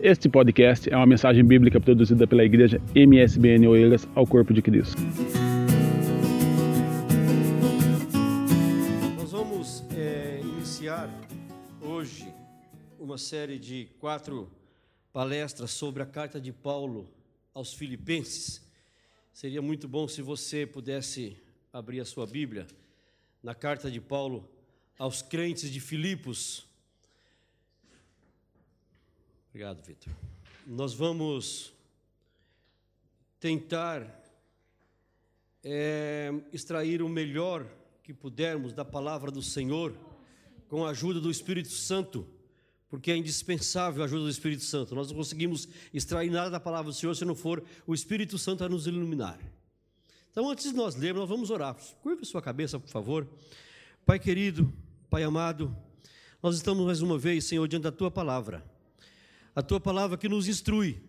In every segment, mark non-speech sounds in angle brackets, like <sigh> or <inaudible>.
Este podcast é uma mensagem bíblica produzida pela igreja MSBN Oeiras ao Corpo de Cristo. Nós vamos é, iniciar hoje uma série de quatro palestras sobre a carta de Paulo aos Filipenses. Seria muito bom se você pudesse abrir a sua Bíblia na carta de Paulo aos crentes de Filipos. Obrigado, Vitor. Nós vamos tentar é, extrair o melhor que pudermos da palavra do Senhor com a ajuda do Espírito Santo, porque é indispensável a ajuda do Espírito Santo. Nós não conseguimos extrair nada da palavra do Senhor se não for o Espírito Santo a nos iluminar. Então, antes de nós lermos, nós vamos orar. Curva sua cabeça, por favor. Pai querido, Pai amado, nós estamos mais uma vez, Senhor, diante da tua palavra a tua palavra que nos instrui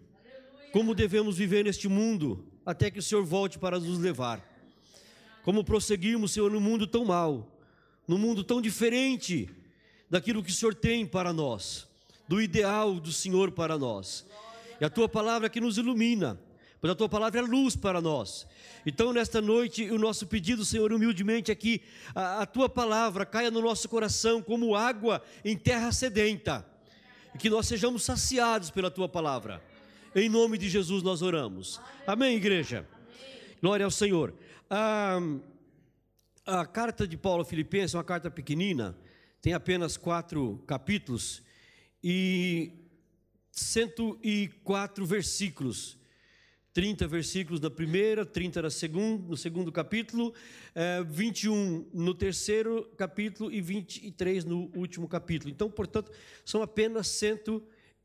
como devemos viver neste mundo até que o Senhor volte para nos levar. Como prosseguirmos, Senhor, num mundo tão mau, num mundo tão diferente daquilo que o Senhor tem para nós, do ideal do Senhor para nós. E a tua palavra que nos ilumina, pois a tua palavra é luz para nós. Então, nesta noite, o nosso pedido, Senhor, humildemente é que a, a tua palavra caia no nosso coração como água em terra sedenta que nós sejamos saciados pela tua palavra. Em nome de Jesus nós oramos. Amém, igreja? Glória ao Senhor. A, a carta de Paulo Filipenses é uma carta pequenina, tem apenas quatro capítulos e 104 versículos. 30 versículos na primeira, 30 na segunda, no segundo capítulo, é, 21 no terceiro capítulo e 23 no último capítulo. Então, portanto, são apenas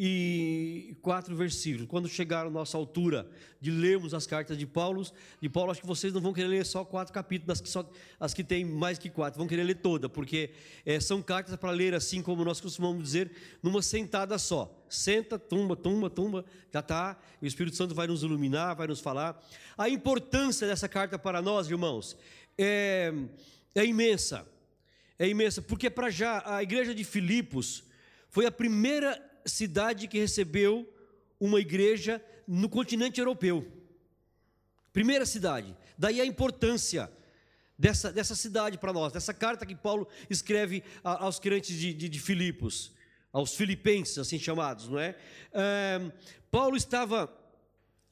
104 versículos. Quando chegar a nossa altura de lermos as cartas de Paulo, de Paulo, acho que vocês não vão querer ler só quatro capítulos, as que, só, as que têm mais que quatro, vão querer ler toda, porque é, são cartas para ler assim como nós costumamos dizer, numa sentada só senta, tumba, tumba, tumba, já está. O Espírito Santo vai nos iluminar, vai nos falar. A importância dessa carta para nós, irmãos, é, é imensa. É imensa, porque para já a igreja de Filipos foi a primeira cidade que recebeu uma igreja no continente europeu. Primeira cidade. Daí a importância dessa, dessa cidade para nós, dessa carta que Paulo escreve aos crentes de, de, de Filipos aos filipenses, assim chamados, não é? é Paulo estava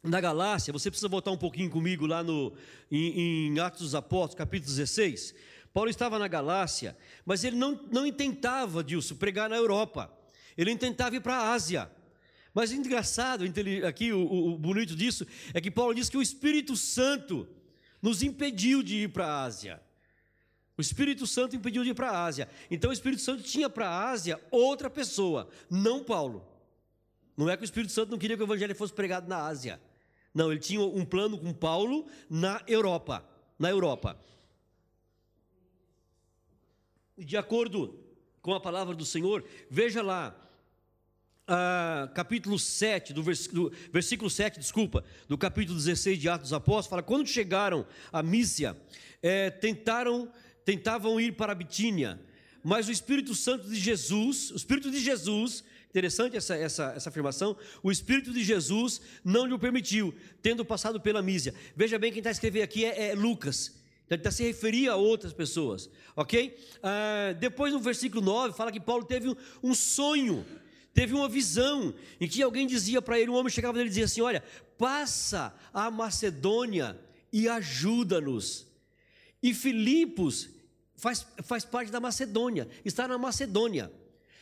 na Galácia, você precisa voltar um pouquinho comigo lá no, em, em, Atos dos Apóstolos, capítulo 16. Paulo estava na Galácia, mas ele não, não intentava, Dilson, pregar na Europa, ele intentava ir para a Ásia. Mas engraçado, aqui o, o, bonito disso, é que Paulo diz que o Espírito Santo nos impediu de ir para a Ásia. O Espírito Santo impediu de ir para a Ásia. Então o Espírito Santo tinha para a Ásia outra pessoa, não Paulo. Não é que o Espírito Santo não queria que o Evangelho fosse pregado na Ásia. Não, ele tinha um plano com Paulo na Europa. Na Europa. De acordo com a palavra do Senhor, veja lá, ah, capítulo 7, do, vers, do, versículo 7, desculpa, do capítulo 16 de Atos dos Apóstolos, fala: quando chegaram a Mísia, é, tentaram tentavam ir para a Bitínia, mas o Espírito Santo de Jesus, o Espírito de Jesus, interessante essa, essa, essa afirmação, o Espírito de Jesus não lhe permitiu, tendo passado pela Mísia. Veja bem, quem está escrevendo aqui é, é Lucas. Então, ele está se referindo a outras pessoas, ok? Ah, depois no versículo 9 fala que Paulo teve um, um sonho, teve uma visão, em que alguém dizia para ele, um homem chegava nele e dizia assim: Olha, passa a Macedônia e ajuda-nos. E Filipos faz, faz parte da Macedônia, está na Macedônia.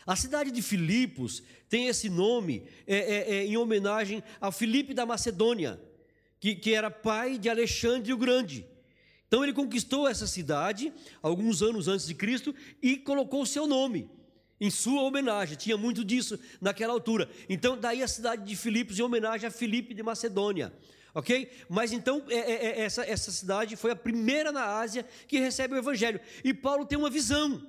A cidade de Filipos tem esse nome é, é, é, em homenagem a Filipe da Macedônia, que, que era pai de Alexandre o Grande. Então ele conquistou essa cidade alguns anos antes de Cristo e colocou o seu nome em sua homenagem. Tinha muito disso naquela altura. Então daí a cidade de Filipos em homenagem a Filipe de Macedônia ok? Mas então é, é, é, essa, essa cidade foi a primeira na Ásia que recebe o Evangelho. E Paulo tem uma visão.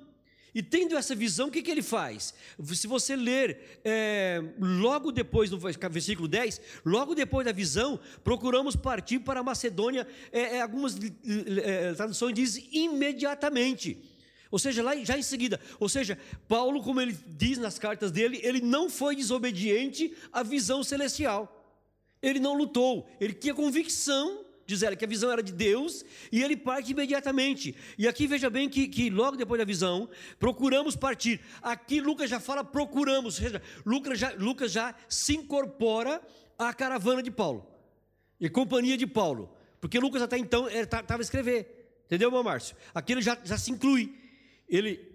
E tendo essa visão, o que, que ele faz? Se você ler é, logo depois, no versículo 10, logo depois da visão, procuramos partir para a Macedônia. É, é algumas é, traduções dizem imediatamente. Ou seja, lá já em seguida, ou seja, Paulo, como ele diz nas cartas dele, ele não foi desobediente à visão celestial. Ele não lutou, ele tinha convicção, diz ela, que a visão era de Deus, e ele parte imediatamente. E aqui veja bem que, que logo depois da visão, procuramos partir. Aqui Lucas já fala procuramos, ou seja, Lucas já, Lucas já se incorpora à caravana de Paulo, e companhia de Paulo, porque Lucas até então estava a escrever, entendeu, meu Márcio? Aqui ele já, já se inclui ele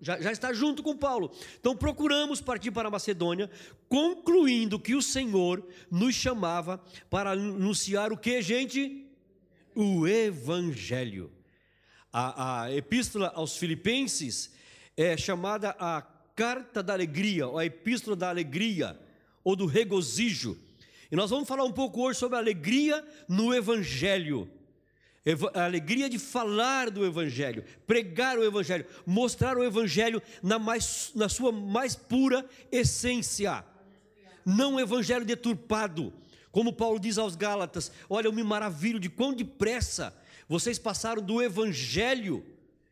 já, já, está junto com Paulo. Então procuramos partir para a Macedônia, concluindo que o Senhor nos chamava para anunciar o que, gente? O Evangelho. A, a epístola aos Filipenses é chamada a carta da alegria, ou a epístola da alegria, ou do regozijo. E nós vamos falar um pouco hoje sobre a alegria no Evangelho a alegria de falar do Evangelho, pregar o Evangelho, mostrar o Evangelho na, mais, na sua mais pura essência, não um Evangelho deturpado, como Paulo diz aos Gálatas: Olha, eu me maravilho de quão depressa vocês passaram do Evangelho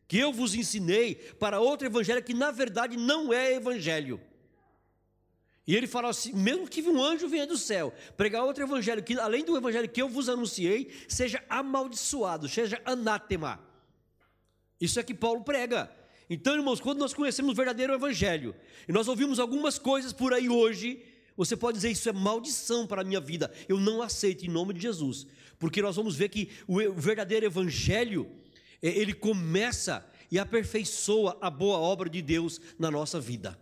que eu vos ensinei para outro Evangelho que na verdade não é Evangelho. E ele fala assim: mesmo que um anjo venha do céu pregar outro evangelho, que além do evangelho que eu vos anunciei, seja amaldiçoado, seja anátema. Isso é que Paulo prega. Então, irmãos, quando nós conhecemos o verdadeiro evangelho, e nós ouvimos algumas coisas por aí hoje, você pode dizer: Isso é maldição para a minha vida, eu não aceito em nome de Jesus, porque nós vamos ver que o verdadeiro evangelho, é, ele começa e aperfeiçoa a boa obra de Deus na nossa vida.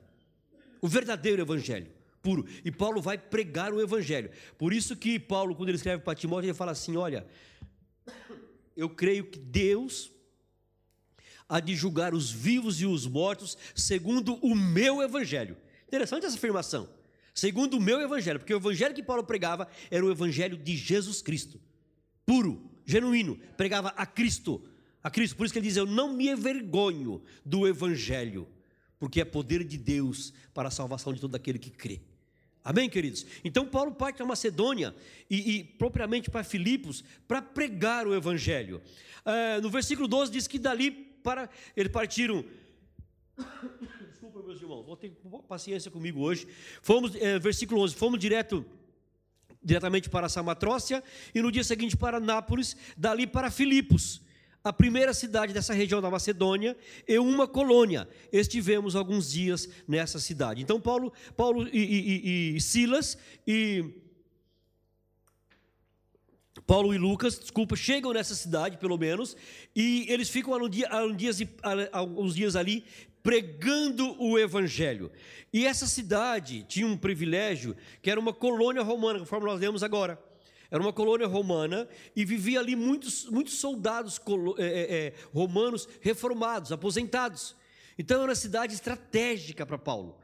O verdadeiro evangelho puro. E Paulo vai pregar o evangelho. Por isso que Paulo, quando ele escreve para Timóteo, ele fala assim: olha, eu creio que Deus há de julgar os vivos e os mortos segundo o meu evangelho. Interessante essa afirmação. Segundo o meu evangelho, porque o evangelho que Paulo pregava era o evangelho de Jesus Cristo, puro, genuíno, pregava a Cristo, a Cristo. Por isso que ele diz: Eu não me envergonho do evangelho, porque é poder de Deus para a salvação de todo aquele que crê. Amém, queridos? Então, Paulo parte para Macedônia e, e, propriamente para Filipos para pregar o Evangelho. É, no versículo 12 diz que dali para. Eles partiram. <coughs> Desculpa, meus irmãos, vou ter paciência comigo hoje. Fomos, é, versículo 11, fomos direto diretamente para Samatrócia e no dia seguinte para Nápoles, dali para Filipos a primeira cidade dessa região da Macedônia e uma colônia. Estivemos alguns dias nessa cidade. Então, Paulo, Paulo e, e, e Silas e. Paulo e Lucas, desculpa, chegam nessa cidade, pelo menos, e eles ficam alguns dias ali pregando o evangelho. E essa cidade tinha um privilégio, que era uma colônia romana, conforme nós lemos agora. Era uma colônia romana e vivia ali muitos, muitos soldados é, é, é, romanos reformados, aposentados. Então era uma cidade estratégica para Paulo.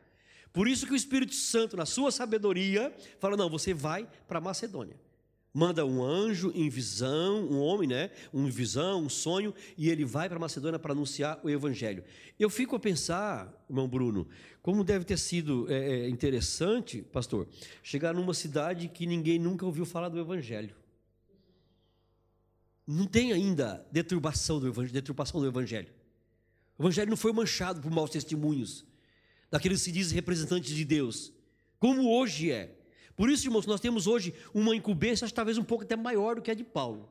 Por isso que o Espírito Santo, na sua sabedoria, fala: não, você vai para Macedônia manda um anjo em visão, um homem, né? Um visão, um sonho, e ele vai para Macedônia para anunciar o evangelho. Eu fico a pensar, irmão Bruno, como deve ter sido é, é, interessante, pastor, chegar numa cidade que ninguém nunca ouviu falar do evangelho. Não tem ainda deturbação do evangelho, deturpação do evangelho. O evangelho não foi manchado por maus testemunhos daqueles que se dizem representantes de Deus, como hoje é. Por isso, irmãos, nós temos hoje uma incumbência, talvez um pouco até maior do que a de Paulo.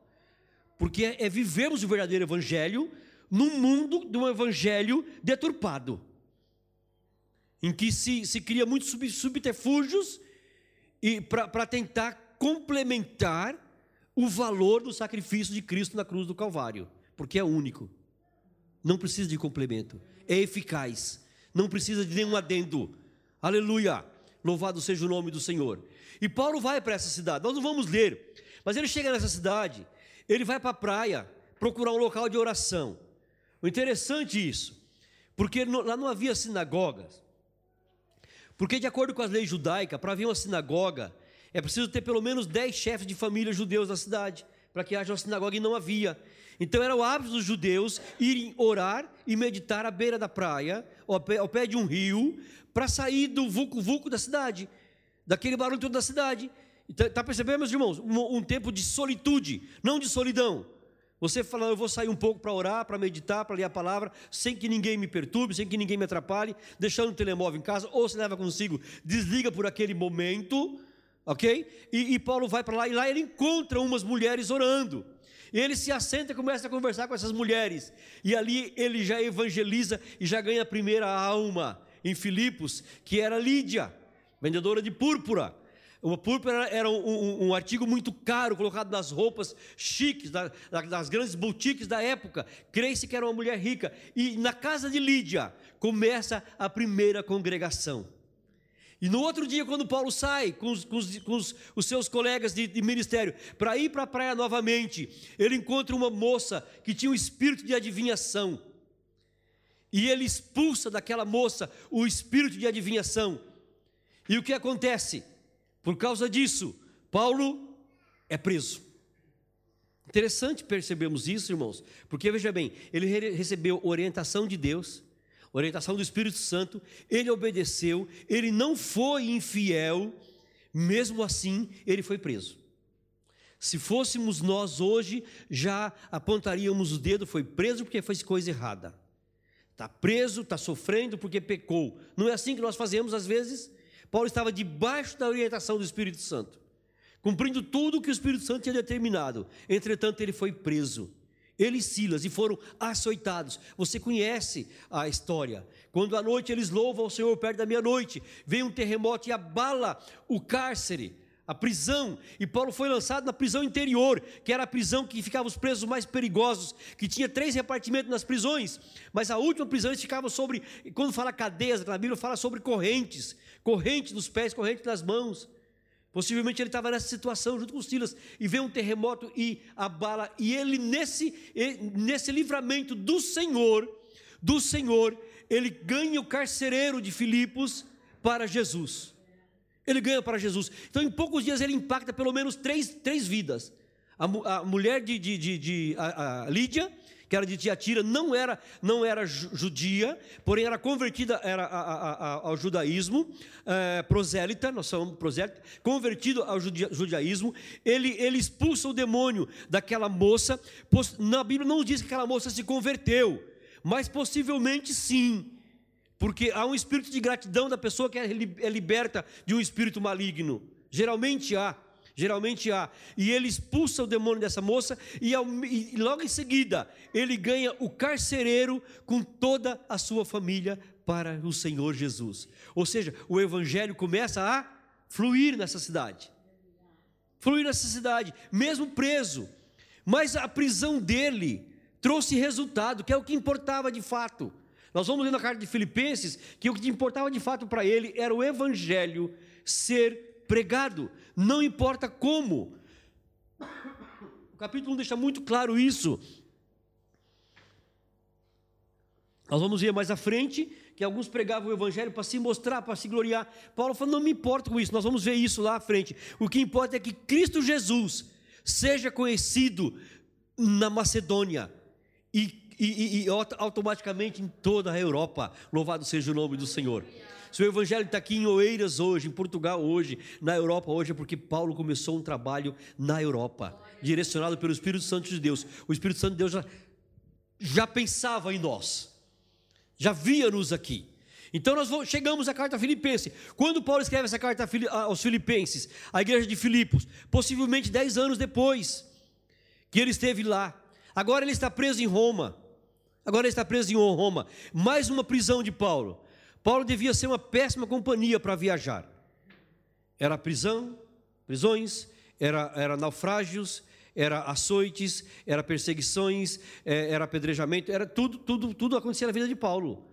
Porque é, é vivermos o verdadeiro evangelho num mundo de um evangelho deturpado. Em que se, se cria muitos subterfúgios para tentar complementar o valor do sacrifício de Cristo na cruz do Calvário, porque é único. Não precisa de complemento, é eficaz, não precisa de nenhum adendo. Aleluia! Louvado seja o nome do Senhor. E Paulo vai para essa cidade. Nós não vamos ler, mas ele chega nessa cidade, ele vai para a praia procurar um local de oração. O interessante é isso, porque lá não havia sinagogas. Porque, de acordo com as leis judaicas, para haver uma sinagoga, é preciso ter pelo menos 10 chefes de família judeus na cidade, para que haja uma sinagoga e não havia. Então era o hábito dos judeus irem orar e meditar à beira da praia, ao pé, ao pé de um rio, para sair do vulco-vulco da cidade, daquele barulho todo da cidade. Está tá percebendo, meus irmãos? Um, um, tempo de solitude, não de solidão. Você fala, eu vou sair um pouco para orar, para meditar, para ler a palavra, sem que ninguém me perturbe, sem que ninguém me atrapalhe, deixando o telemóvel em casa, ou se leva consigo, desliga por aquele momento, ok? E, e Paulo vai para lá, e lá ele encontra umas mulheres orando. E ele se assenta e começa a conversar com essas mulheres. E ali ele já evangeliza e já ganha a primeira alma em Filipos, que era Lídia, vendedora de púrpura. Uma púrpura era um, um, um, artigo muito caro, colocado nas roupas chiques, da, das grandes boutiques da época. Crê-se que era uma mulher rica. E na casa de Lídia começa a primeira congregação. E no outro dia, quando Paulo sai com os, com os, com os, os seus colegas de, de ministério para ir para a praia novamente, ele encontra uma moça que tinha um espírito de adivinhação. E ele expulsa daquela moça o espírito de adivinhação. E o que acontece? Por causa disso, Paulo é preso. Interessante percebemos isso, irmãos, porque veja bem, ele recebeu orientação de Deus, orientação do Espírito Santo, ele obedeceu, ele não foi infiel, mesmo assim, ele foi preso. Se fôssemos nós hoje, já apontaríamos o dedo, foi preso porque fez coisa errada. Está preso, está sofrendo porque pecou. Não é assim que nós fazemos às vezes? Paulo estava debaixo da orientação do Espírito Santo, cumprindo tudo o que o Espírito Santo tinha determinado. Entretanto, ele foi preso. Ele e Silas e foram açoitados. Você conhece a história. Quando à noite eles louvam ao Senhor perto da meia-noite, vem um terremoto e abala o cárcere a prisão, e Paulo foi lançado na prisão interior, que era a prisão que ficava os presos mais perigosos, que tinha três repartimentos nas prisões, mas a última prisão eles ficavam sobre, quando fala cadeias na Bíblia, fala sobre correntes, corrente dos pés, corrente das mãos. Possivelmente ele estava nessa situação junto com Silas e vê um terremoto e abala, e ele nesse, nesse livramento do Senhor, do Senhor, ele ganha o carcereiro de Filipos para Jesus. Ele ganha para Jesus. Então, em poucos dias, ele impacta pelo menos três, três vidas. A, a mulher de, de, de, de a, a Lídia, que era de Tiatira, não era, não era judia, porém era convertida era a, a, ao judaísmo, é, prosélita, nós somos prosélita, convertido ao judaísmo, ele, ele expulsa o demônio daquela moça, na Bíblia não diz que aquela moça se converteu, mas possivelmente sim, porque há um espírito de gratidão da pessoa que é, é liberta de um espírito maligno. Geralmente há. Geralmente há. E ele expulsa o demônio dessa moça, e, e logo em seguida ele ganha o carcereiro com toda a sua família para o Senhor Jesus. Ou seja, o evangelho começa a fluir nessa cidade. Fluir nessa cidade, mesmo preso. Mas a prisão dele trouxe resultado, que é o que importava de fato. Nós vamos ler na carta de Filipenses que o que importava de fato para ele era o evangelho ser pregado, não importa como. O capítulo 1 deixa muito claro isso. Nós vamos ver mais à frente que alguns pregavam o evangelho para se mostrar, para se gloriar. Paulo falou: não me importa com isso, nós vamos ver isso lá à frente. O que importa é que Cristo Jesus seja conhecido na Macedônia e e, e, e automaticamente em toda a Europa. Louvado seja o nome do Senhor. Se o Evangelho está aqui em Oeiras hoje, em Portugal hoje, na Europa hoje, é porque Paulo começou um trabalho na Europa, direcionado pelo Espírito Santo de Deus. O Espírito Santo de Deus já, já pensava em nós, já via-nos aqui. Então nós chegamos à carta Filipense. Quando Paulo escreve essa carta aos Filipenses, a igreja de Filipos, possivelmente dez anos depois que ele esteve lá. Agora ele está preso em Roma. Agora ele está preso em Roma. Mais uma prisão de Paulo. Paulo devia ser uma péssima companhia para viajar. Era prisão, prisões, era, era naufrágios, era açoites, era perseguições, é, era apedrejamento, era tudo, tudo, tudo acontecia na vida de Paulo.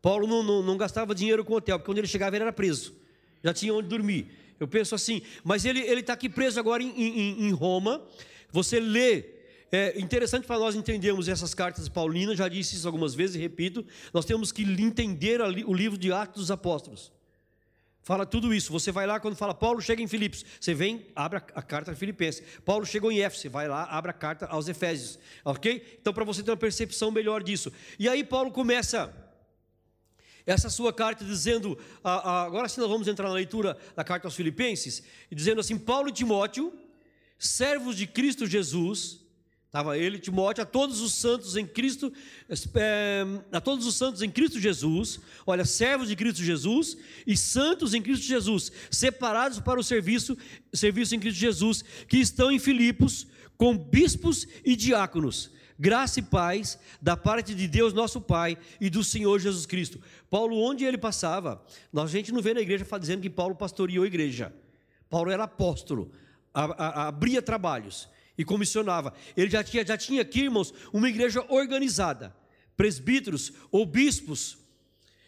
Paulo não, não, não gastava dinheiro com hotel, porque quando ele chegava ele era preso, já tinha onde dormir. Eu penso assim, mas ele está aqui preso agora em, em, em Roma. Você lê é interessante para nós entendermos essas cartas paulinas, já disse isso algumas vezes e repito, nós temos que entender o livro de Atos dos Apóstolos. Fala tudo isso. Você vai lá quando fala Paulo chega em Filipos, você vem, abre a carta Filipenses. Paulo chegou em Éfeso, vai lá, abre a carta aos Efésios. OK? Então para você ter uma percepção melhor disso. E aí Paulo começa essa sua carta dizendo, agora sim nós vamos entrar na leitura da carta aos Filipenses, dizendo assim: Paulo e Timóteo, servos de Cristo Jesus, Estava ele, Timóteo, a todos os santos em Cristo, é, a todos os santos em Cristo Jesus, olha, servos de Cristo Jesus e santos em Cristo Jesus, separados para o serviço, serviço em Cristo Jesus, que estão em Filipos, com bispos e diáconos. Graça e paz da parte de Deus, nosso Pai, e do Senhor Jesus Cristo. Paulo, onde ele passava, a gente não vê na igreja dizendo que Paulo pastoreou a igreja. Paulo era apóstolo, abria trabalhos e comissionava. Ele já tinha, já tinha aqui, irmãos, uma igreja organizada. Presbíteros ou bispos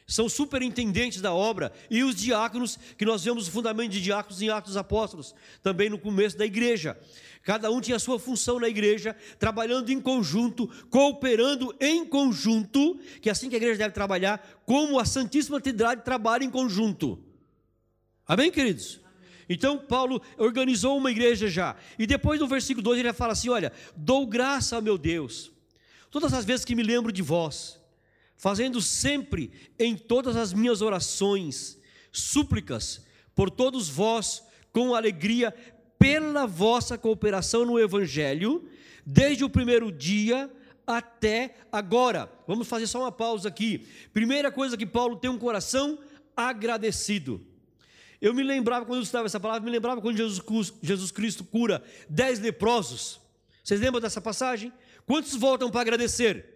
são superintendentes da obra, e os diáconos, que nós vemos o fundamento de diáconos em Atos Apóstolos, também no começo da igreja. Cada um tinha a sua função na igreja, trabalhando em conjunto, cooperando em conjunto, que é assim que a igreja deve trabalhar, como a Santíssima Trindade trabalha em conjunto. Amém, queridos? Então, Paulo organizou uma igreja já. E depois no versículo 2 ele fala assim: Olha, dou graça ao meu Deus, todas as vezes que me lembro de vós, fazendo sempre em todas as minhas orações, súplicas por todos vós, com alegria, pela vossa cooperação no Evangelho, desde o primeiro dia até agora. Vamos fazer só uma pausa aqui. Primeira coisa que Paulo tem um coração agradecido. Eu me lembrava, quando eu estudava essa palavra, me lembrava quando Jesus, Jesus Cristo cura dez leprosos. Vocês lembram dessa passagem? Quantos voltam para agradecer?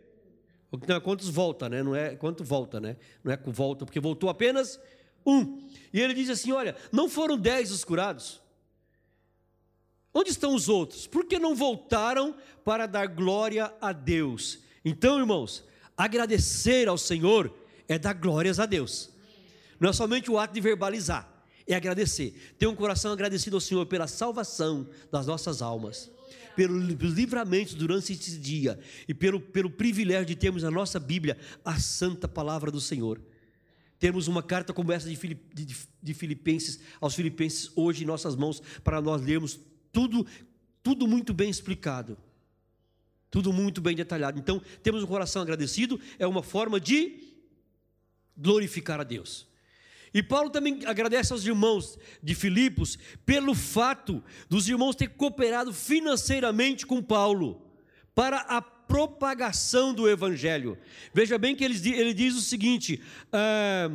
Não, quantos volta, né? Não é quanto volta, né? Não é volta, porque voltou apenas um. E ele diz assim: olha, não foram dez os curados. Onde estão os outros? Por que não voltaram para dar glória a Deus? Então, irmãos, agradecer ao Senhor é dar glórias a Deus. Não é somente o ato de verbalizar é agradecer. Ter um coração agradecido ao Senhor pela salvação das nossas almas, pelos livramentos durante esse dia e pelo, pelo privilégio de termos a nossa Bíblia, a santa palavra do Senhor. Termos uma carta como essa de, Filip, de, de Filipenses, aos Filipenses, hoje em nossas mãos, para nós lermos tudo, tudo muito bem explicado. Tudo muito bem detalhado. Então, temos um coração agradecido, é uma forma de glorificar a Deus. E Paulo também agradece aos irmãos de Filipos pelo fato dos irmãos ter cooperado financeiramente com Paulo para a propagação do evangelho. Veja bem que ele, ele diz o seguinte, ah,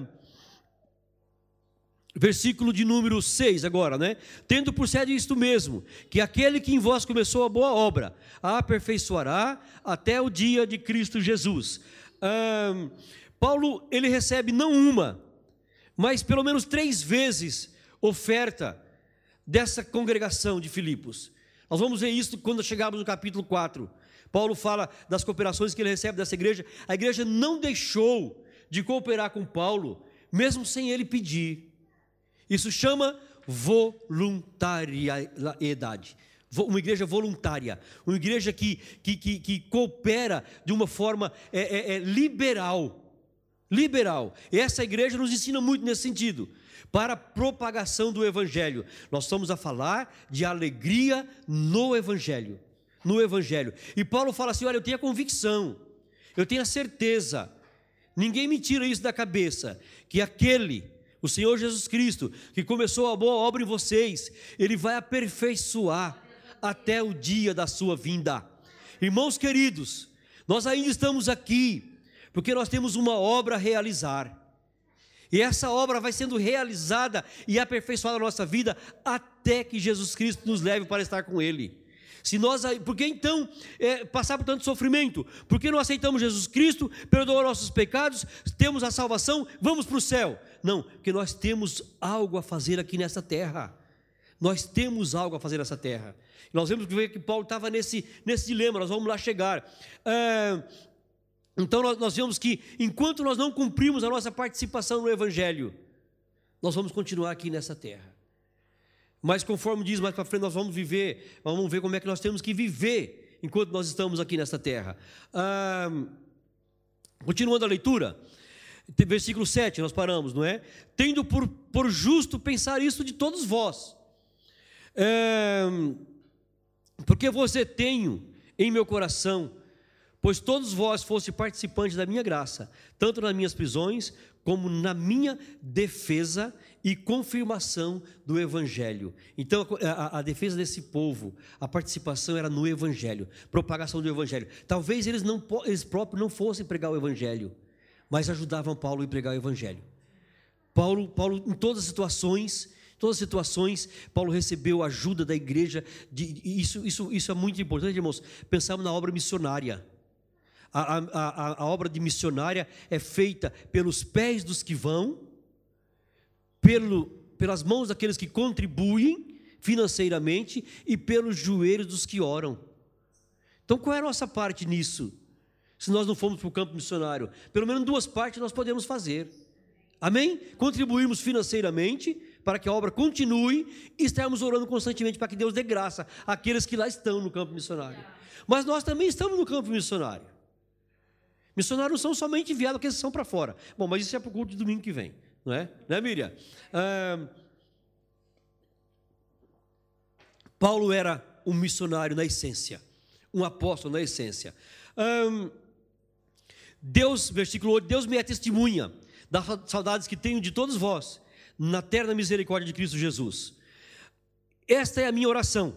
versículo de número 6 agora, né? Tendo por sede isto mesmo, que aquele que em vós começou a boa obra, a aperfeiçoará até o dia de Cristo Jesus. Ah, Paulo, ele recebe não uma, mas pelo menos três vezes oferta dessa congregação de Filipos. Nós vamos ver isso quando chegarmos no capítulo 4. Paulo fala das cooperações que ele recebe dessa igreja. A igreja não deixou de cooperar com Paulo, mesmo sem ele pedir. Isso chama voluntariedade. Uma igreja voluntária, uma igreja que, que, que, que coopera de uma forma é, é, é liberal liberal. E essa igreja nos ensina muito nesse sentido. Para a propagação do Evangelho. Nós estamos a falar de alegria no Evangelho. No Evangelho. E Paulo fala assim: olha, eu tenho a convicção, eu tenho a certeza, ninguém me tira isso da cabeça, que aquele, o Senhor Jesus Cristo, que começou a boa obra em vocês, ele vai aperfeiçoar até o dia da sua vinda. Irmãos queridos, nós ainda estamos aqui porque nós temos uma obra a realizar. E essa obra vai sendo realizada e aperfeiçoada na nossa vida até que Jesus Cristo nos leve para estar com Ele. Se nós, por que então é, passar por tanto sofrimento? Porque não aceitamos Jesus Cristo, perdoa nossos pecados, temos a salvação, vamos para o céu? Não, porque nós temos algo a fazer aqui nessa terra. Nós temos algo a fazer nessa terra. Nós vemos que Paulo estava nesse, nesse dilema, nós vamos lá chegar. Ah, então nós, nós vemos que enquanto nós não cumprimos a nossa participação no Evangelho, nós vamos continuar aqui nessa terra. Mas conforme diz mais para frente, nós vamos viver, vamos ver como é que nós temos que viver enquanto nós estamos aqui nessa terra. Ah, continuando a leitura, versículo 7, nós paramos, não é? Tendo por, por justo pensar isso de todos vós. É, porque você tenho em meu coração pois todos vós foste participantes da minha graça, tanto nas minhas prisões, como na minha defesa e confirmação do Evangelho. Então, a, a, defesa desse povo, a participação era no Evangelho, propagação do Evangelho. Talvez eles, não, eles próprios não fossem pregar o Evangelho, mas ajudavam Paulo a pregar o Evangelho. Paulo, Paulo em todas as situações, todas as situações, Paulo recebeu ajuda da igreja. De, isso, isso, isso é muito importante, irmãos. Pensamos na obra missionária. A, a, a, obra de missionária é feita pelos pés dos que vão, pelo, pelas mãos daqueles que contribuem financeiramente e pelos joelhos dos que oram. Então, qual é a nossa parte nisso? Se nós não formos para o campo missionário, pelo menos duas partes nós podemos fazer. Amém? Contribuirmos financeiramente para que a obra continue e estarmos orando constantemente para que Deus dê graça àqueles que lá estão no campo missionário. Mas nós também estamos no campo missionário. Missionários são somente enviados porque são para fora. Bom, mas isso é para o culto de domingo que vem, não é? Né, Miriam? Paulo era um missionário na essência, um apóstolo na essência. Deus, versículo 8, Deus me é testemunha das saudades que tenho de todos vós, na terna misericórdia de Cristo Jesus. Esta é a minha oração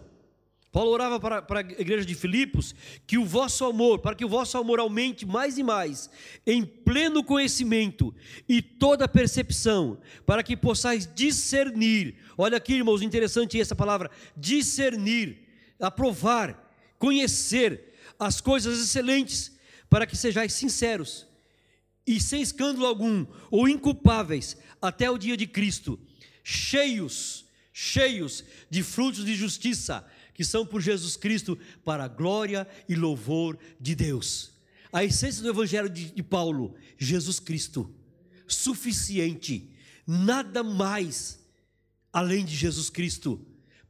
Paulo orava para, para a igreja de Filipos que o vosso amor, para que o vosso amor aumente mais e mais, em pleno conhecimento e toda percepção, para que possais discernir. Olha aqui, irmãos, interessante essa palavra: discernir, aprovar, conhecer as coisas excelentes, para que sejais sinceros e sem escândalo algum, ou inculpáveis, até o dia de Cristo, cheios, cheios de frutos de justiça que são por Jesus Cristo para a glória e louvor de Deus. A essência do Evangelho de, de Paulo, Jesus Cristo, suficiente, nada mais além de Jesus Cristo,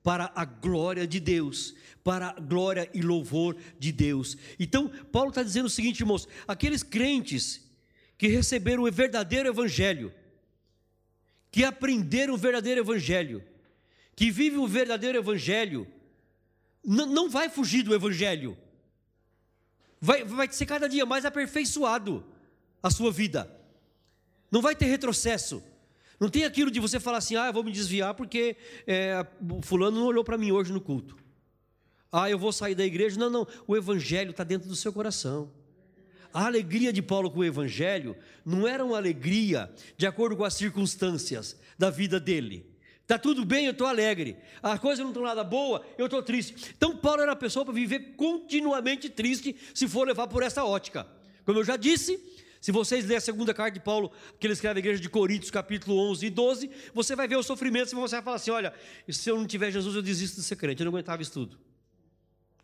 para a glória de Deus, para a glória e louvor de Deus. Então, Paulo está dizendo o seguinte, irmãos: aqueles crentes que receberam o verdadeiro Evangelho, que aprenderam o verdadeiro Evangelho, que vivem o verdadeiro Evangelho, não vai fugir do Evangelho. Vai, vai ser cada dia mais aperfeiçoado a sua vida. Não vai ter retrocesso. Não tem aquilo de você falar assim, ah, eu vou me desviar porque é, fulano não olhou para mim hoje no culto. Ah, eu vou sair da igreja. Não, não. O Evangelho está dentro do seu coração. A alegria de Paulo com o Evangelho não era uma alegria de acordo com as circunstâncias da vida dele. Está tudo bem, eu estou alegre. A coisa não está nada boa, eu estou triste. Então, Paulo era a pessoa para viver continuamente triste, se for levar por essa ótica. Como eu já disse, se vocês lerem a segunda carta de Paulo, que ele escreve à igreja de Coríntios, capítulo 11 e 12, você vai ver o sofrimento e você vai falar assim: olha, se eu não tiver Jesus, eu desisto de ser crente, eu não aguentava isso tudo.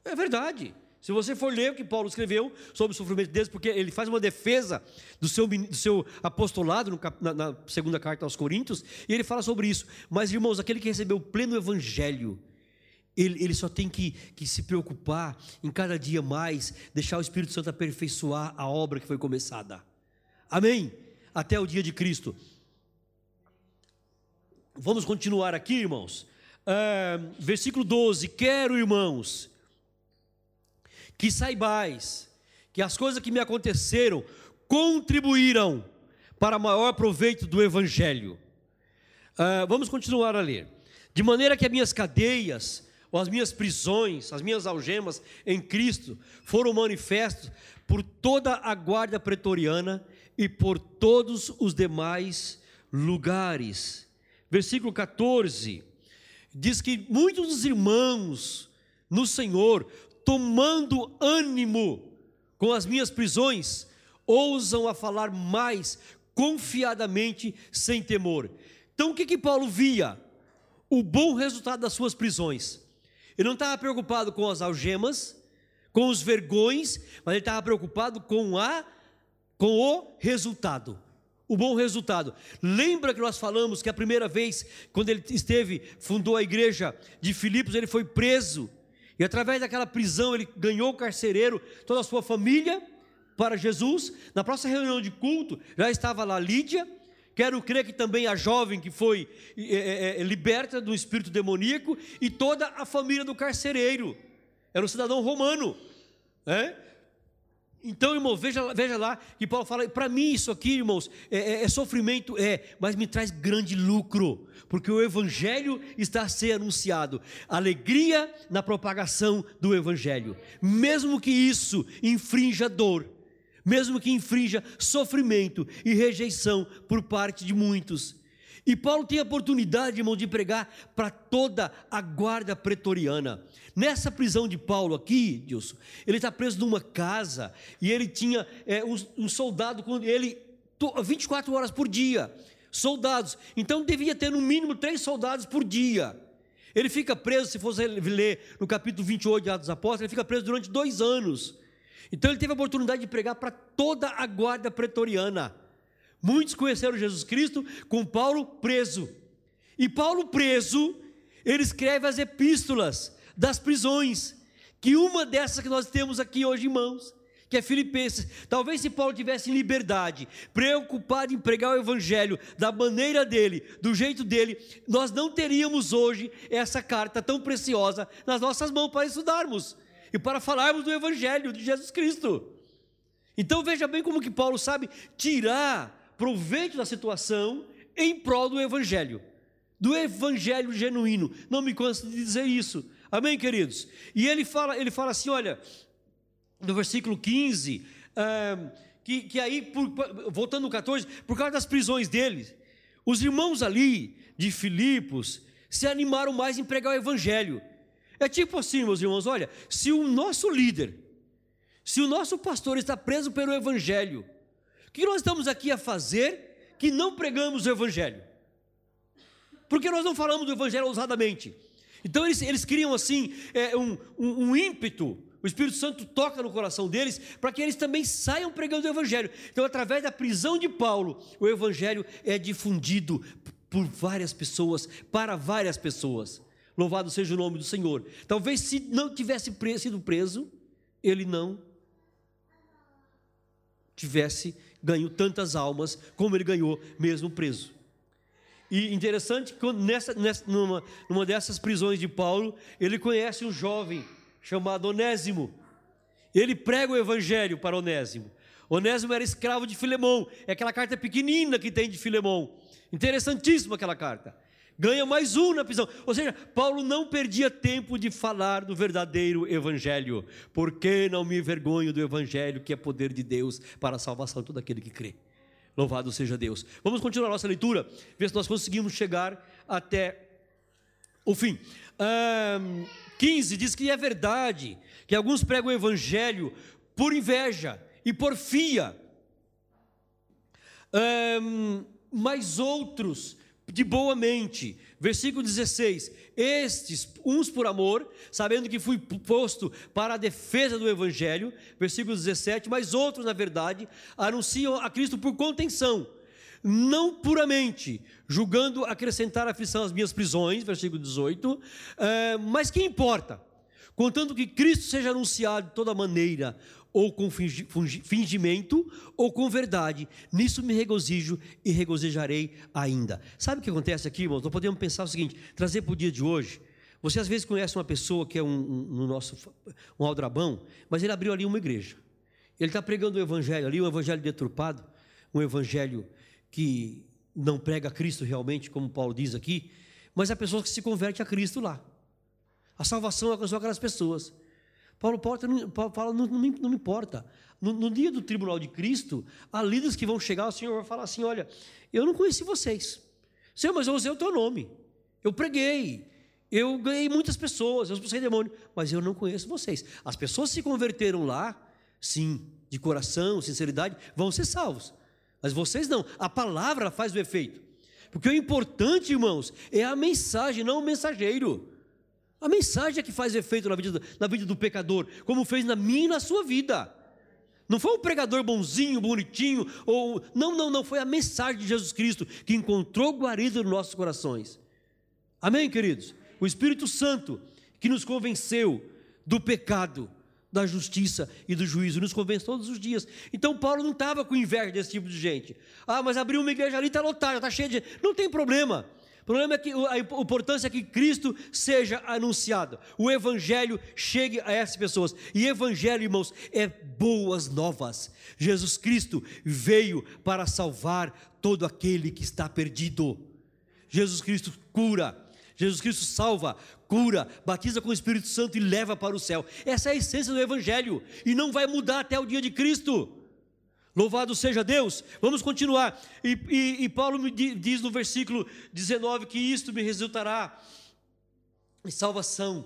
É verdade. Se você for ler o que Paulo escreveu sobre o sofrimento de Deus, porque ele faz uma defesa do seu, do seu apostolado no, na, na, segunda carta aos Coríntios, e ele fala sobre isso. Mas, irmãos, aquele que recebeu o pleno evangelho, ele, ele só tem que, que se preocupar em cada dia mais, deixar o Espírito Santo aperfeiçoar a obra que foi começada. Amém? Até o dia de Cristo. Vamos continuar aqui, irmãos. Uh, versículo 12: Quero, irmãos que saibais que as coisas que me aconteceram contribuíram para maior proveito do Evangelho. Uh, vamos continuar a ler. De maneira que as minhas cadeias, ou as minhas prisões, as minhas algemas em Cristo foram manifestos por toda a guarda pretoriana e por todos os demais lugares. Versículo 14 diz que muitos dos irmãos no Senhor tomando ânimo com as minhas prisões, ousam a falar mais confiadamente, sem temor. Então o que que Paulo via? O bom resultado das suas prisões. Ele não estava preocupado com as algemas, com os vergões, mas ele estava preocupado com a com o resultado. O bom resultado. Lembra que nós falamos que a primeira vez, quando ele esteve, fundou a igreja de Filipos, ele foi preso e através daquela prisão ele ganhou o carcereiro, toda a sua família para Jesus. Na próxima reunião de culto já estava lá Lídia. Quero crer que também a jovem que foi é, é, liberta do espírito demoníaco e toda a família do carcereiro. Era um cidadão romano. Né? Então, irmão, veja, veja lá que Paulo fala: para mim, isso aqui, irmãos, é, é, é, sofrimento, é, mas me traz grande lucro, porque o Evangelho está a ser anunciado. Alegria na propagação do Evangelho, mesmo que isso infrinja dor, mesmo que infrinja sofrimento e rejeição por parte de muitos. E Paulo tem a oportunidade, irmão, de pregar para toda a guarda pretoriana. Nessa prisão de Paulo aqui, Dilson, ele está preso numa casa e ele tinha é, um, um, soldado com ele 24 horas por dia, soldados. Então devia ter no mínimo três soldados por dia. Ele fica preso, se você ler no capítulo 28 de Atos dos Apóstolos, ele fica preso durante dois anos. Então ele teve a oportunidade de pregar para toda a guarda pretoriana. Muitos conheceram Jesus Cristo com Paulo preso. E Paulo preso, ele escreve as epístolas das prisões, que uma dessas que nós temos aqui hoje em mãos, que é Filipenses. Talvez se Paulo tivesse liberdade, preocupado em pregar o evangelho da maneira dele, do jeito dele, nós não teríamos hoje essa carta tão preciosa nas nossas mãos para estudarmos e para falarmos do evangelho de Jesus Cristo. Então veja bem como que Paulo sabe tirar proveito da situação em prol do evangelho, do evangelho genuíno. Não me canso de dizer isso. Amém, queridos? E ele fala, ele fala assim: olha, no versículo 15, ah, que, que aí, por, voltando no 14, por causa das prisões dele, os irmãos ali de Filipos se animaram mais em pregar o evangelho. É tipo assim, meus irmãos, olha, se o nosso líder, se o nosso pastor está preso pelo evangelho, o que nós estamos aqui a fazer que não pregamos o evangelho? Porque nós não falamos do evangelho ousadamente. Então eles, eles criam assim é, um, um, um ímpeto o Espírito Santo toca no coração deles para que eles também saiam pregando o Evangelho. Então, através da prisão de Paulo, o Evangelho é difundido por várias pessoas, para várias pessoas. Louvado seja o nome do Senhor. Talvez se não tivesse sido preso, ele não tivesse ganho tantas almas como ele ganhou mesmo preso. E interessante que nessa, nessa, numa, numa dessas prisões de Paulo, ele conhece um jovem chamado Onésimo. Ele prega o evangelho para Onésimo. Onésimo era escravo de Filemão. É aquela carta pequenina que tem de Filemão. Interessantíssima aquela carta. Ganha mais um na prisão. Ou seja, Paulo não perdia tempo de falar do verdadeiro evangelho. Porque não me envergonho do evangelho que é poder de Deus para a salvação de todo aquele que crê. Louvado seja Deus. Vamos continuar nossa leitura, ver se nós conseguimos chegar até o fim. Um, 15 diz que é verdade que alguns pregam o evangelho por inveja e porfia, um, mas outros de boa mente. Versículo 16: Estes, uns por amor, sabendo que fui posto para a defesa do Evangelho. Versículo 17: Mas outros, na verdade, anunciam a Cristo por contenção, não puramente, julgando acrescentar aflição às minhas prisões. Versículo 18: é, Mas que importa? Contanto que Cristo seja anunciado de toda maneira, ou com fingimento, ou com verdade. Nisso me regozijo e regozijarei ainda. Sabe o que acontece aqui, irmãos? Nós podemos pensar o seguinte: trazer para o dia de hoje. Você às vezes conhece uma pessoa que é um, um, no nosso um aldrabão, mas ele abriu ali uma igreja. Ele está pregando o evangelho ali, um evangelho deturpado, um evangelho que não prega Cristo realmente, como Paulo diz aqui, mas é a pessoa que se converte a Cristo lá. A salvação alcançou aquelas pessoas. Paulo, Paulo fala, não, não, me, não me importa. No, no, dia do tribunal de Cristo, há líderes que vão chegar, o Senhor vai falar assim: olha, eu não conheci vocês. Senhor, mas eu usei o teu nome. Eu preguei. Eu ganhei muitas pessoas, eu expulsei demônio, mas eu não conheço vocês. As pessoas se converteram lá, sim, de coração, sinceridade, vão ser salvos. Mas vocês não. A palavra faz o efeito. Porque o importante, irmãos, é a mensagem, não o mensageiro. A mensagem é que faz efeito na vida, do, na vida do pecador, como fez na minha e na sua vida. Não foi um pregador bonzinho, bonitinho, ou. Não, não, não. Foi a mensagem de Jesus Cristo que encontrou guarida nos nossos corações. Amém, queridos? O Espírito Santo que nos convenceu do pecado, da justiça e do juízo, nos convence todos os dias. Então Paulo não estava com inveja desse tipo de gente. Ah, mas abriu uma igreja ali, está lotada, está cheia de. Não tem problema. Problema é que a importância é que Cristo seja anunciado, o Evangelho chegue a essas pessoas. E Evangelho, irmãos, é boas novas. Jesus Cristo veio para salvar todo aquele que está perdido. Jesus Cristo cura. Jesus Cristo salva, cura, batiza com o Espírito Santo e leva para o céu. Essa é a essência do Evangelho e não vai mudar até o dia de Cristo. Louvado seja Deus. Vamos continuar. E, e, e Paulo me diz no versículo 19 que isto me resultará em salvação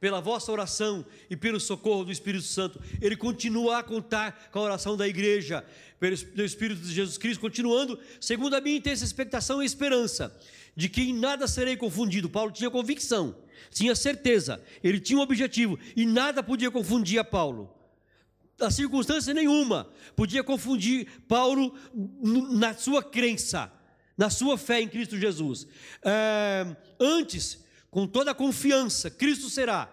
pela vossa oração e pelo socorro do Espírito Santo. Ele continua a contar com a oração da igreja, pelo Espírito de Jesus Cristo, continuando, segundo a minha intensa expectação e esperança, de que em nada serei confundido. Paulo tinha convicção, tinha certeza, ele tinha um objetivo, e nada podia confundir a Paulo a circunstância nenhuma podia confundir Paulo na sua crença, na sua fé em Cristo Jesus. É, antes, com toda a confiança, Cristo será,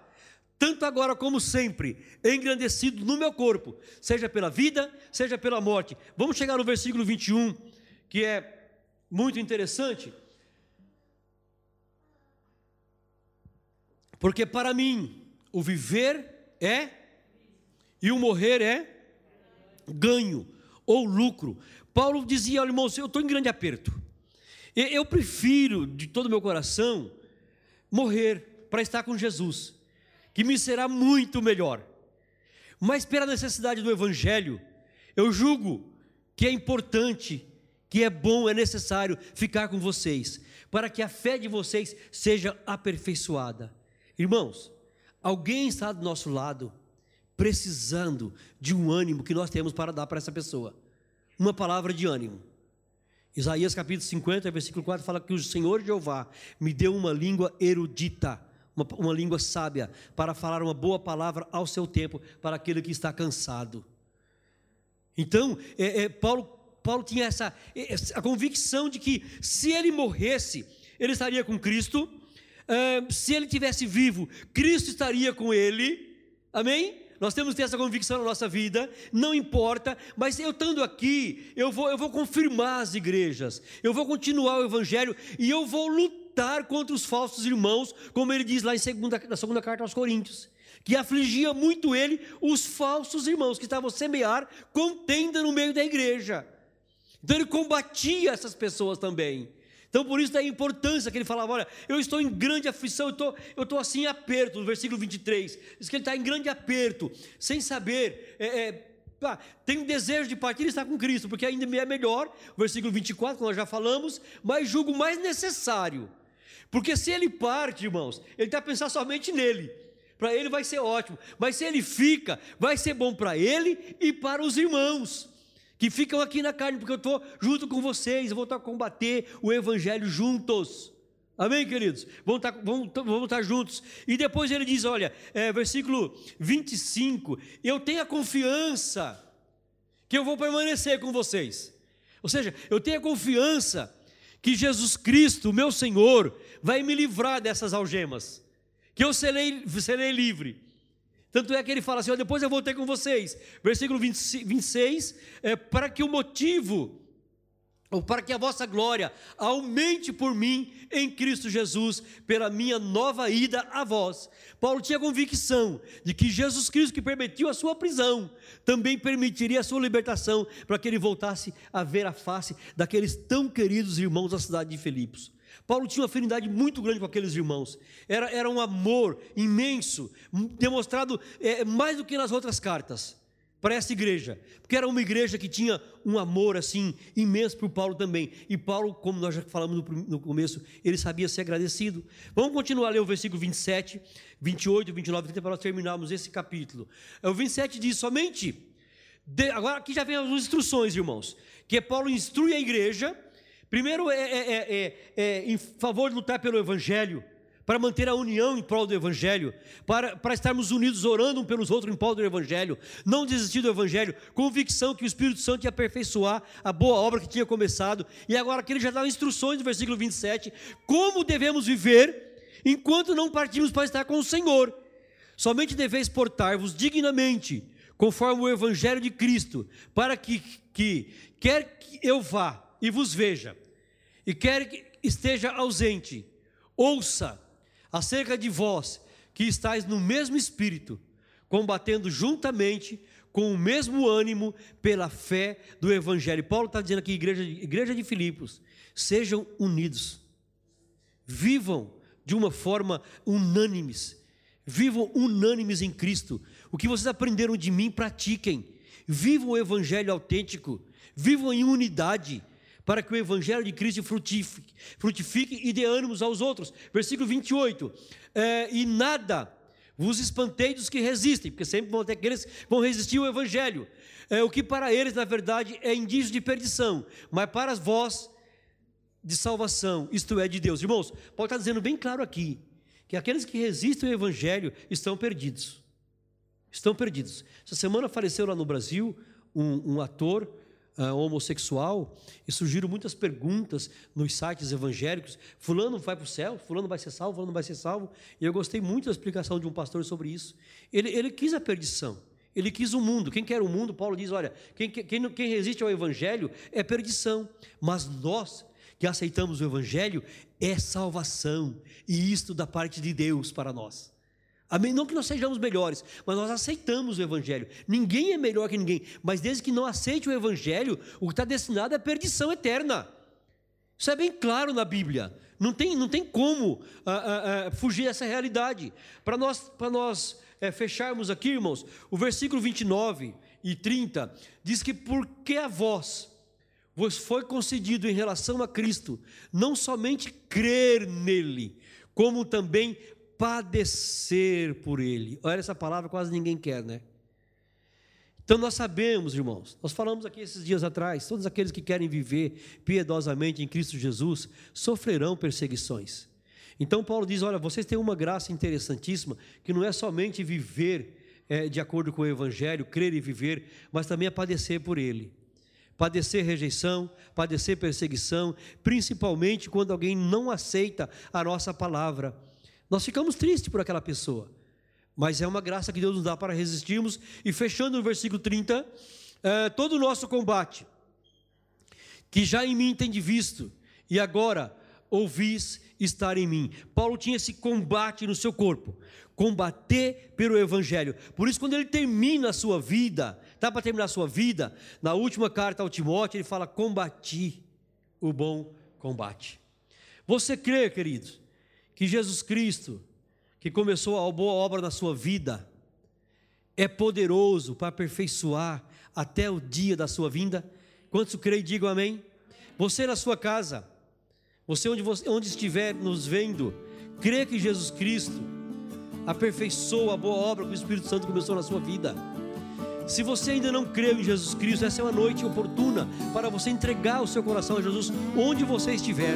tanto agora como sempre, engrandecido no meu corpo, seja pela vida, seja pela morte. Vamos chegar no versículo 21, que é muito interessante. Porque para mim, o viver é e o morrer é ganho ou lucro. Paulo dizia, olha, irmão, eu estou em grande aperto. Eu prefiro, de todo o meu coração, morrer para estar com Jesus, que me será muito melhor. Mas pela necessidade do Evangelho, eu julgo que é importante, que é bom, é necessário ficar com vocês, para que a fé de vocês seja aperfeiçoada. Irmãos, alguém está do nosso lado precisando de um ânimo que nós temos para dar para essa pessoa. Uma palavra de ânimo. Isaías capítulo 50, versículo 4 fala que o Senhor Jeová me deu uma língua erudita, uma, uma língua sábia, para falar uma boa palavra ao seu tempo, para aquele que está cansado. Então, é, é, Paulo, Paulo tinha essa, essa a convicção de que se ele morresse, ele estaria com Cristo, é, se ele tivesse vivo, Cristo estaria com ele, amém? Nós temos que ter essa convicção na nossa vida, não importa, mas eu estando aqui, eu vou, eu vou confirmar as igrejas, eu vou continuar o evangelho e eu vou lutar contra os falsos irmãos, como ele diz lá em segunda, na segunda carta aos Coríntios que afligia muito ele os falsos irmãos que estavam a semear contenda no meio da igreja. Então ele combatia essas pessoas também. Então, por isso da importância que ele falava: olha, eu estou em grande aflição, eu estou, eu estou assim em aperto, no versículo 23. Diz que ele está em grande aperto, sem saber. É, é, ah, tem um desejo de partir e estar com Cristo, porque ainda é melhor, versículo 24, que nós já falamos, mas julgo mais necessário. Porque se ele parte, irmãos, ele está a pensar somente nele. Para ele vai ser ótimo, mas se ele fica, vai ser bom para ele e para os irmãos que ficam aqui na carne, porque eu estou junto com vocês, eu vou estar a combater o Evangelho juntos. Amém, queridos? Vamos estar, vamos, vamos estar juntos. E depois ele diz: olha, é, versículo 25: Eu tenho a confiança que eu vou permanecer com vocês. Ou seja, eu tenho a confiança que Jesus Cristo, meu Senhor, vai me livrar dessas algemas, que eu serei, serei livre. Tanto é que ele fala assim: depois eu voltei com vocês. Versículo 20, 26, é, para que o motivo, ou para que a vossa glória aumente por mim em Cristo Jesus, pela minha nova ida a vós. Paulo tinha convicção de que Jesus Cristo, que permitiu a sua prisão, também permitiria a sua libertação, para que ele voltasse a ver a face daqueles tão queridos irmãos da cidade de Filipos. Paulo tinha uma afinidade muito grande com aqueles irmãos. Era, era um amor imenso, demonstrado é, mais do que nas outras cartas para essa igreja, porque era uma igreja que tinha um amor assim imenso para o Paulo também. E Paulo, como nós já falamos no, no, começo, ele sabia ser agradecido. Vamos continuar a ler o versículo 27, 28, 29, 30 para nós terminarmos esse capítulo. O 27 diz somente, de, agora aqui já vem as instruções, irmãos, que Paulo instrui a igreja Primeiro é, é, é, é, em favor de lutar pelo Evangelho, para manter a união em prol do Evangelho, para, para estarmos unidos orando um pelos outros em prol do Evangelho, não desistir do Evangelho, convicção que o Espírito Santo ia aperfeiçoar a boa obra que tinha começado, e agora aqui ele já dá instruções no versículo 27, como devemos viver enquanto não partimos para estar com o Senhor. Somente deveis portar-vos dignamente, conforme o Evangelho de Cristo, para que, que quer que eu vá e vos veja, e quer que, esteja ausente, ouça acerca de vós que estáis no mesmo espírito, combatendo juntamente com o mesmo ânimo pela fé do Evangelho. Paulo está dizendo aqui, igreja, igreja de Filipos, sejam unidos, vivam de uma forma unânimes, vivam unânimes em Cristo. O que vocês aprenderam de mim, pratiquem. Vivam o Evangelho autêntico, vivam em unidade, para que o Evangelho de Cristo frutifique, frutifique e dê ânimos aos outros. Versículo 28. É, e nada vos espantei dos que resistem, porque sempre vão ter aqueles que vão resistir ao Evangelho. É, o que para eles, na verdade, é indício de perdição, mas para vós, de salvação, isto é, de Deus. Irmãos, Paulo está dizendo bem claro aqui, que aqueles que resistem ao Evangelho estão perdidos. Estão perdidos. Essa semana faleceu lá no Brasil um, um ator uh, homossexual e surgiram muitas perguntas nos sites evangélicos: Fulano vai para o céu? Fulano vai ser salvo? Fulano vai ser salvo? E eu gostei muito da explicação de um pastor sobre isso. Ele, ele quis a perdição. Ele quis o mundo. Quem quer o mundo, Paulo diz: olha, quem, quem, quem resiste ao Evangelho é perdição. Mas nós que aceitamos o Evangelho é salvação. E isto da parte de Deus para nós. Amém? Não que nós sejamos melhores, mas nós aceitamos o Evangelho. Ninguém é melhor que ninguém, mas desde que não aceite o Evangelho, o que está destinado é perdição eterna. Isso é bem claro na Bíblia. Não tem, não tem como ah, ah, ah, fugir dessa realidade. Para nós, para nós é, fecharmos aqui, irmãos, o versículo 29 e 30 diz que porque a vós vos foi concedido em relação a Cristo, não somente crer nele, como também padecer por ele. Olha, essa palavra quase ninguém quer, né? Então nós sabemos, irmãos, nós falamos aqui esses dias atrás, todos aqueles que querem viver piedosamente em Cristo Jesus sofrerão perseguições. Então Paulo diz: olha, vocês têm uma graça interessantíssima, que não é somente viver é, de acordo com o Evangelho, crer e viver, mas também é padecer por ele. Padecer rejeição, padecer perseguição, principalmente quando alguém não aceita a nossa palavra. Nós ficamos tristes por aquela pessoa, mas é uma graça que Deus nos dá para resistirmos. E fechando no versículo 30, é, todo o nosso combate, que já em mim tem visto, e agora ouvis estar em mim. Paulo tinha esse combate no seu corpo, combater pelo evangelho. Por isso, quando ele termina a sua vida, está para terminar a sua vida, na última carta ao Timóteo, ele fala: combati o bom combate. Você crê, queridos, que Jesus Cristo, que começou a boa obra na sua vida, é poderoso para aperfeiçoar até o dia da sua vinda? Quantos creem, digam amém? Você na sua casa, você onde, você onde estiver nos vendo, crê que Jesus Cristo aperfeiçoa a boa obra que o Espírito Santo começou na sua vida. Se você ainda não creu em Jesus Cristo, essa é uma noite oportuna para você entregar o seu coração a Jesus onde você estiver.